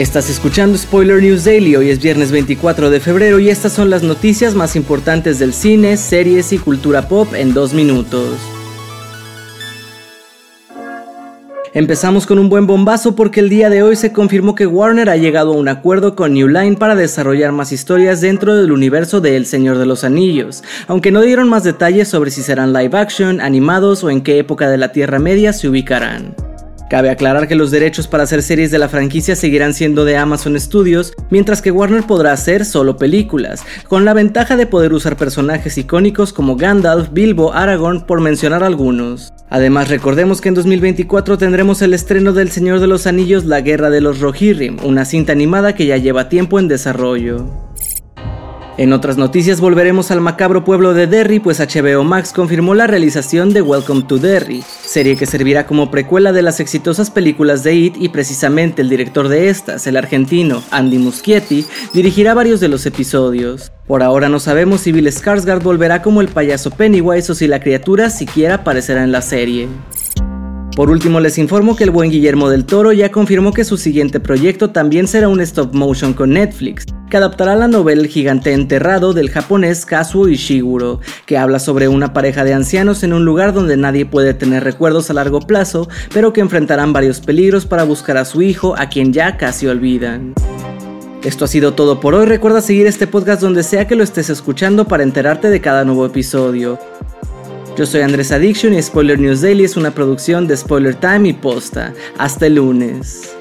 Estás escuchando Spoiler News Daily, hoy es viernes 24 de febrero y estas son las noticias más importantes del cine, series y cultura pop en dos minutos. Empezamos con un buen bombazo porque el día de hoy se confirmó que Warner ha llegado a un acuerdo con New Line para desarrollar más historias dentro del universo de El Señor de los Anillos, aunque no dieron más detalles sobre si serán live action, animados o en qué época de la Tierra Media se ubicarán. Cabe aclarar que los derechos para hacer series de la franquicia seguirán siendo de Amazon Studios, mientras que Warner podrá hacer solo películas, con la ventaja de poder usar personajes icónicos como Gandalf, Bilbo, Aragorn, por mencionar algunos. Además, recordemos que en 2024 tendremos el estreno del Señor de los Anillos La Guerra de los Rohirrim, una cinta animada que ya lleva tiempo en desarrollo. En otras noticias volveremos al macabro pueblo de Derry, pues HBO Max confirmó la realización de Welcome to Derry, serie que servirá como precuela de las exitosas películas de It y precisamente el director de estas, el argentino Andy Muschietti, dirigirá varios de los episodios. Por ahora no sabemos si Bill Skarsgård volverá como el payaso Pennywise o si la criatura siquiera aparecerá en la serie. Por último, les informo que el buen Guillermo del Toro ya confirmó que su siguiente proyecto también será un stop motion con Netflix, que adaptará la novela El gigante enterrado del japonés Kazuo Ishiguro, que habla sobre una pareja de ancianos en un lugar donde nadie puede tener recuerdos a largo plazo, pero que enfrentarán varios peligros para buscar a su hijo, a quien ya casi olvidan. Esto ha sido todo por hoy, recuerda seguir este podcast donde sea que lo estés escuchando para enterarte de cada nuevo episodio. Yo soy Andrés Addiction y Spoiler News Daily es una producción de Spoiler Time y Posta. Hasta el lunes.